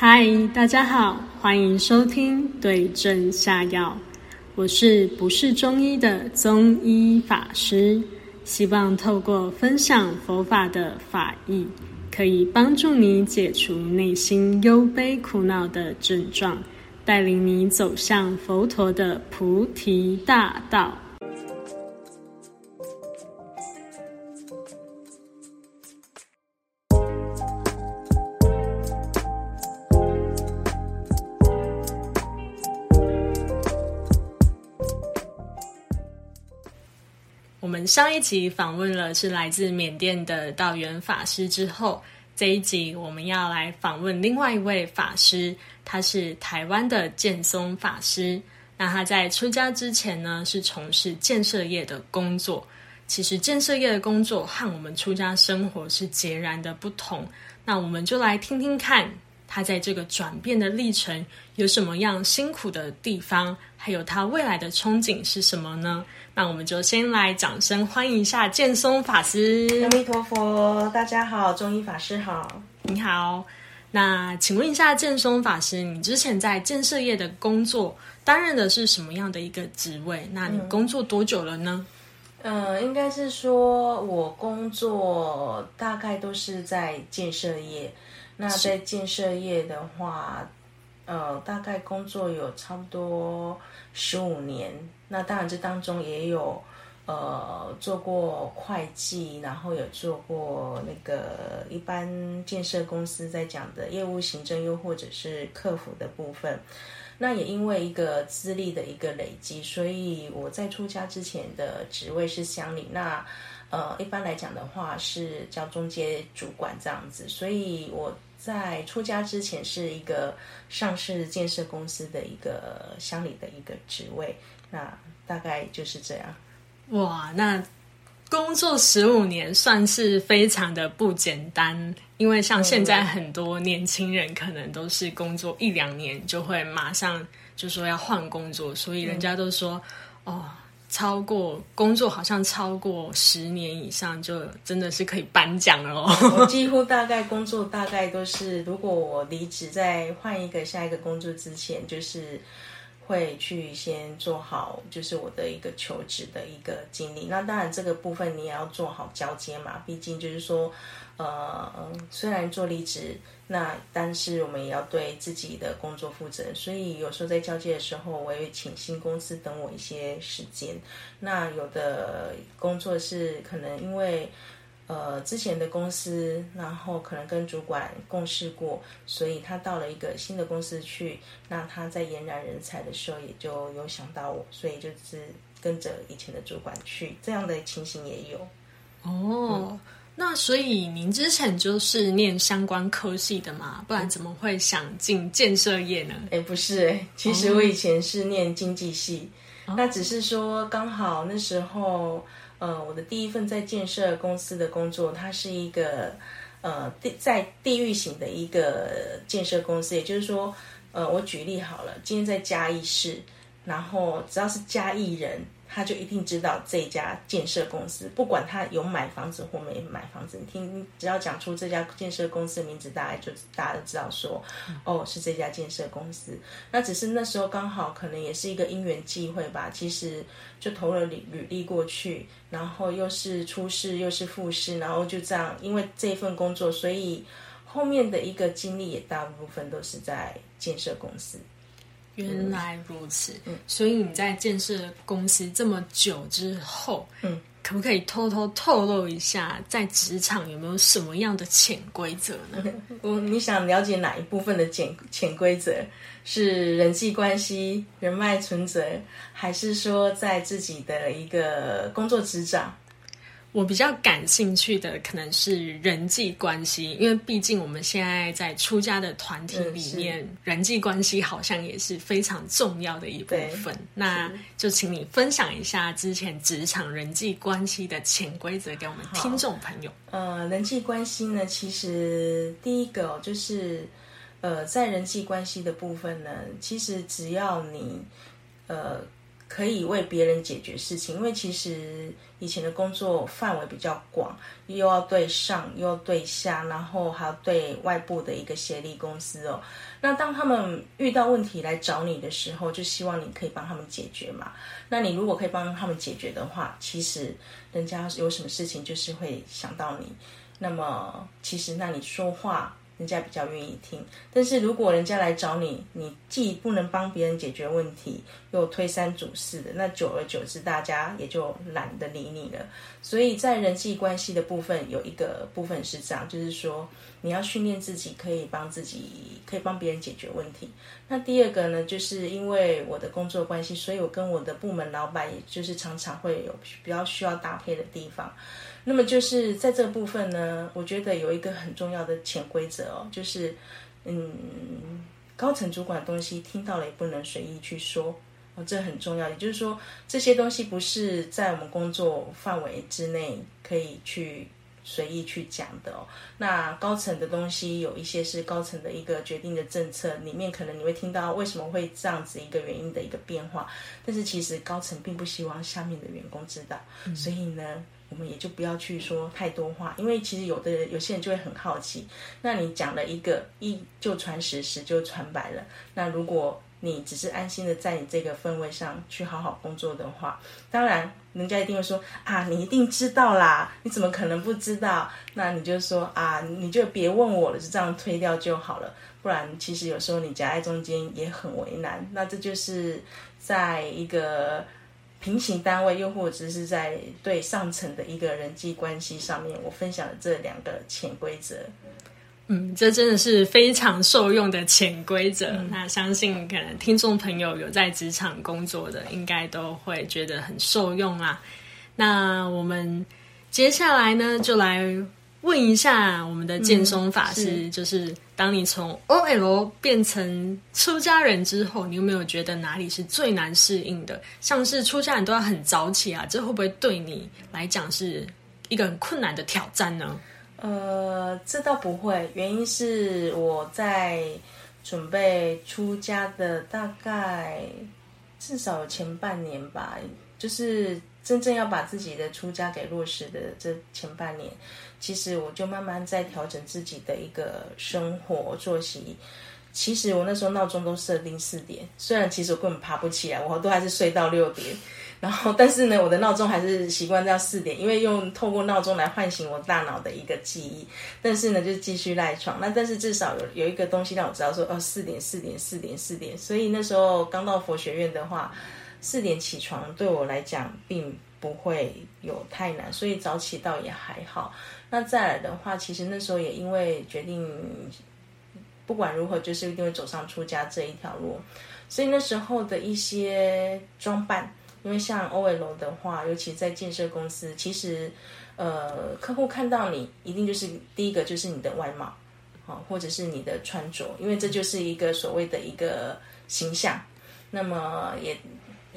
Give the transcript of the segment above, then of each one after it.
嗨，大家好，欢迎收听对症下药。我是不是中医的中医法师，希望透过分享佛法的法义，可以帮助你解除内心忧悲苦恼的症状，带领你走向佛陀的菩提大道。上一集访问了是来自缅甸的道元法师之后，这一集我们要来访问另外一位法师，他是台湾的建松法师。那他在出家之前呢，是从事建设业的工作。其实建设业的工作和我们出家生活是截然的不同。那我们就来听听看。他在这个转变的历程有什么样辛苦的地方？还有他未来的憧憬是什么呢？那我们就先来掌声欢迎一下建松法师。阿弥陀佛，大家好，中医法师好，你好。那请问一下建松法师，你之前在建设业的工作担任的是什么样的一个职位？那你工作多久了呢？呃，应该是说我工作大概都是在建设业。那在建设业的话，呃，大概工作有差不多十五年。那当然这当中也有呃做过会计，然后有做过那个一般建设公司在讲的业务行政，又或者是客服的部分。那也因为一个资历的一个累积，所以我在出家之前的职位是乡里。那呃，一般来讲的话是叫中介主管这样子，所以我。在出家之前是一个上市建设公司的一个乡里的一个职位，那大概就是这样。哇，那工作十五年算是非常的不简单，因为像现在很多年轻人可能都是工作一两年就会马上就说要换工作，所以人家都说哦。超过工作好像超过十年以上，就真的是可以颁奖了哦。我几乎大概工作大概都是，如果我离职在换一个下一个工作之前，就是会去先做好，就是我的一个求职的一个经历。那当然这个部分你也要做好交接嘛，毕竟就是说，呃，虽然做离职。那但是我们也要对自己的工作负责，所以有时候在交接的时候，我也会请新公司等我一些时间。那有的工作是可能因为呃之前的公司，然后可能跟主管共事过，所以他到了一个新的公司去，那他在延揽人才的时候，也就有想到我，所以就是跟着以前的主管去，这样的情形也有。哦。那所以您之前就是念相关科系的嘛？不然怎么会想进建设业呢？哎，不是哎，其实我以前是念经济系，那只是说刚好那时候，呃，我的第一份在建设公司的工作，它是一个呃地在地域型的一个建设公司，也就是说，呃，我举例好了，今天在嘉义市，然后只要是嘉义人。他就一定知道这家建设公司，不管他有买房子或没买房子，你听，只要讲出这家建设公司的名字，大概就大家都知道说，哦，是这家建设公司。那只是那时候刚好可能也是一个因缘际会吧，其实就投了履履历过去，然后又是初试又是复试，然后就这样，因为这份工作，所以后面的一个经历也大部分都是在建设公司。原来如此，所以你在建设公司这么久之后，嗯，可不可以偷偷透露一下，在职场有没有什么样的潜规则呢？我你想了解哪一部分的潜潜规则？是人际关系、人脉存折，还是说在自己的一个工作职掌？我比较感兴趣的可能是人际关系，因为毕竟我们现在在出家的团体里面，人际关系好像也是非常重要的一部分。那就请你分享一下之前职场人际关系的潜规则给我们听众朋友。呃，人际关系呢，其实第一个就是呃，在人际关系的部分呢，其实只要你呃。可以为别人解决事情，因为其实以前的工作范围比较广，又要对上，又要对下，然后还要对外部的一个协力公司哦。那当他们遇到问题来找你的时候，就希望你可以帮他们解决嘛。那你如果可以帮他们解决的话，其实人家有什么事情就是会想到你。那么其实那你说话。人家比较愿意听，但是如果人家来找你，你既不能帮别人解决问题，又推三阻四的，那久而久之，大家也就懒得理你了。所以在人际关系的部分，有一个部分是这样，就是说你要训练自己，可以帮自己，可以帮别人解决问题。那第二个呢，就是因为我的工作关系，所以我跟我的部门老板，也就是常常会有比较需要搭配的地方。那么就是在这个部分呢，我觉得有一个很重要的潜规则哦，就是，嗯，高层主管的东西听到了也不能随意去说哦，这很重要。也就是说，这些东西不是在我们工作范围之内可以去随意去讲的哦。那高层的东西有一些是高层的一个决定的政策，里面可能你会听到为什么会这样子一个原因的一个变化，但是其实高层并不希望下面的员工知道，所以呢。我们也就不要去说太多话，因为其实有的人有些人就会很好奇。那你讲了一个一就传十，十就传百了。那如果你只是安心的在你这个氛围上去好好工作的话，当然人家一定会说啊，你一定知道啦，你怎么可能不知道？那你就说啊，你就别问我了，就这样推掉就好了。不然其实有时候你夹在中间也很为难。那这就是在一个。平行单位，又或者是在对上层的一个人际关系上面，我分享了这两个潜规则。嗯，这真的是非常受用的潜规则。那相信可能听众朋友有在职场工作的，应该都会觉得很受用啊。那我们接下来呢，就来问一下我们的剑松法师，就是。当你从 OL 变成出家人之后，你有没有觉得哪里是最难适应的？像是出家人都要很早起啊，这会不会对你来讲是一个很困难的挑战呢？呃，这倒不会，原因是我在准备出家的大概至少有前半年吧，就是真正要把自己的出家给落实的这前半年。其实我就慢慢在调整自己的一个生活作息。其实我那时候闹钟都设定四点，虽然其实我根本爬不起来，我都还是睡到六点。然后，但是呢，我的闹钟还是习惯到四点，因为用透过闹钟来唤醒我大脑的一个记忆。但是呢，就继续赖床。那但是至少有有一个东西让我知道说，哦，四点，四点，四点，四点。所以那时候刚到佛学院的话，四点起床对我来讲并不会有太难，所以早起倒也还好。那再来的话，其实那时候也因为决定，不管如何，就是一定会走上出家这一条路。所以那时候的一些装扮，因为像 OL 的话，尤其在建设公司，其实呃，客户看到你，一定就是第一个就是你的外貌，啊，或者是你的穿着，因为这就是一个所谓的一个形象。那么也。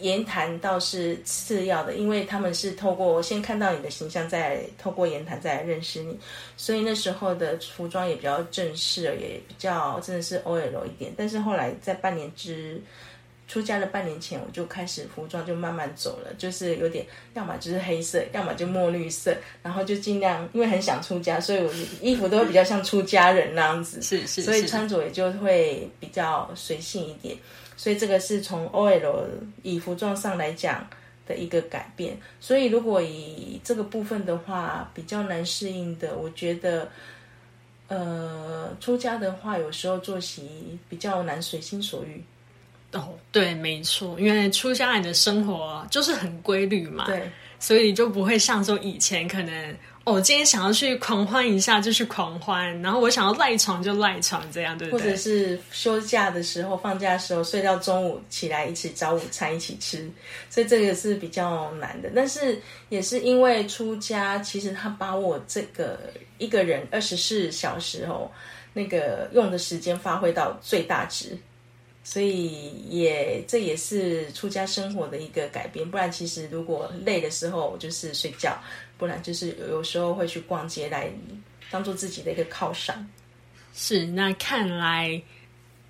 言谈倒是次要的，因为他们是透过先看到你的形象，再透过言谈再来认识你，所以那时候的服装也比较正式，也比较真的是 OL 一点。但是后来在半年之出家的半年前，我就开始服装就慢慢走了，就是有点要么就是黑色，要么就墨绿色，然后就尽量因为很想出家，所以我衣服都会比较像出家人那样子，是是，所以穿着也就会比较随性一点。所以这个是从 OL 以服装上来讲的一个改变。所以如果以这个部分的话，比较难适应的，我觉得，呃，出家的话，有时候作息比较难随心所欲。哦，对，没错，因为出家人的生活就是很规律嘛，对，所以就不会像说以前可能。哦，今天想要去狂欢一下就去狂欢，然后我想要赖床就赖床，这样对不对？或者是休假的时候、放假的时候睡到中午起来一起找午餐一起吃，所以这个是比较难的。但是也是因为出家，其实他把我这个一个人二十四小时哦，那个用的时间发挥到最大值。所以也这也是出家生活的一个改变，不然其实如果累的时候我就是睡觉，不然就是有时候会去逛街来当做自己的一个犒赏。是，那看来。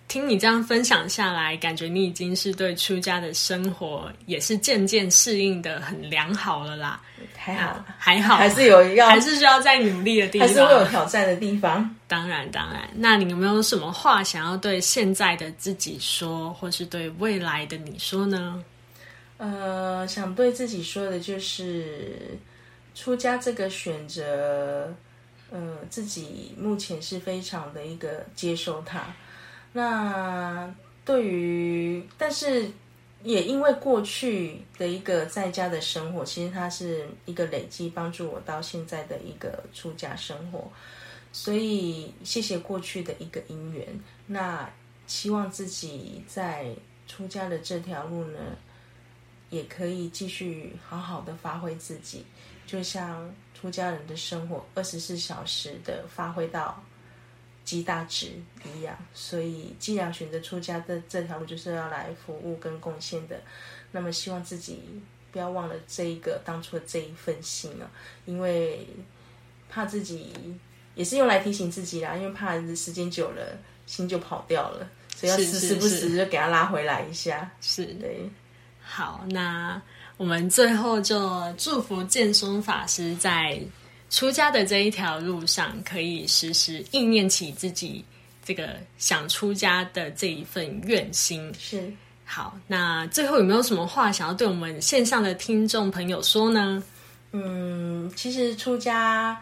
听你这样分享下来，感觉你已经是对出家的生活也是渐渐适应的很良好了啦。还好，还好，还是有要，还是需要再努力的地方，还是会有挑战的地方。当然，当然。那你有没有什么话想要对现在的自己说，或是对未来的你说呢？呃，想对自己说的就是，出家这个选择，呃，自己目前是非常的一个接受它。那对于，但是也因为过去的一个在家的生活，其实它是一个累积，帮助我到现在的一个出家生活。所以谢谢过去的一个因缘。那希望自己在出家的这条路呢。也可以继续好好的发挥自己，就像出家人的生活，二十四小时的发挥到极大值一样。所以，既然选择出家的这条路，就是要来服务跟贡献的。那么，希望自己不要忘了这一个当初的这一份心啊，因为怕自己也是用来提醒自己啦，因为怕时间久了心就跑掉了，所以要时时不时就给他拉回来一下。是对。好，那我们最后就祝福建松法师在出家的这一条路上，可以时时意念起自己这个想出家的这一份愿心。是好，那最后有没有什么话想要对我们线上的听众朋友说呢？嗯，其实出家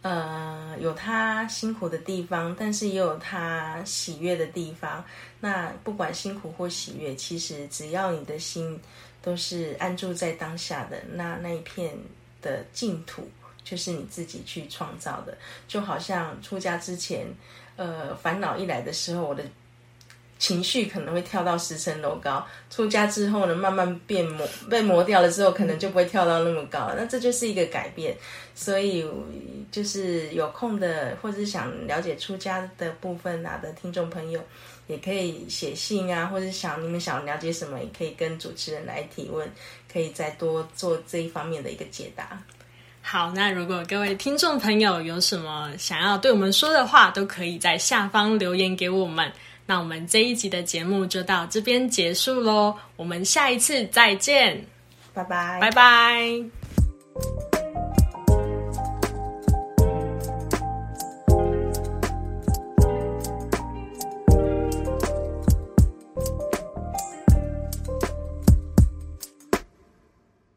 呃有他辛苦的地方，但是也有他喜悦的地方。那不管辛苦或喜悦，其实只要你的心都是安住在当下的，那那一片的净土就是你自己去创造的。就好像出家之前，呃，烦恼一来的时候，我的情绪可能会跳到十层楼高；出家之后呢，慢慢变磨被磨掉了之后，可能就不会跳到那么高。那这就是一个改变。所以，就是有空的或者是想了解出家的部分啊的听众朋友。也可以写信啊，或者想你们想了解什么，也可以跟主持人来提问，可以再多做这一方面的一个解答。好，那如果各位听众朋友有什么想要对我们说的话，都可以在下方留言给我们。那我们这一集的节目就到这边结束喽，我们下一次再见，拜拜，拜拜。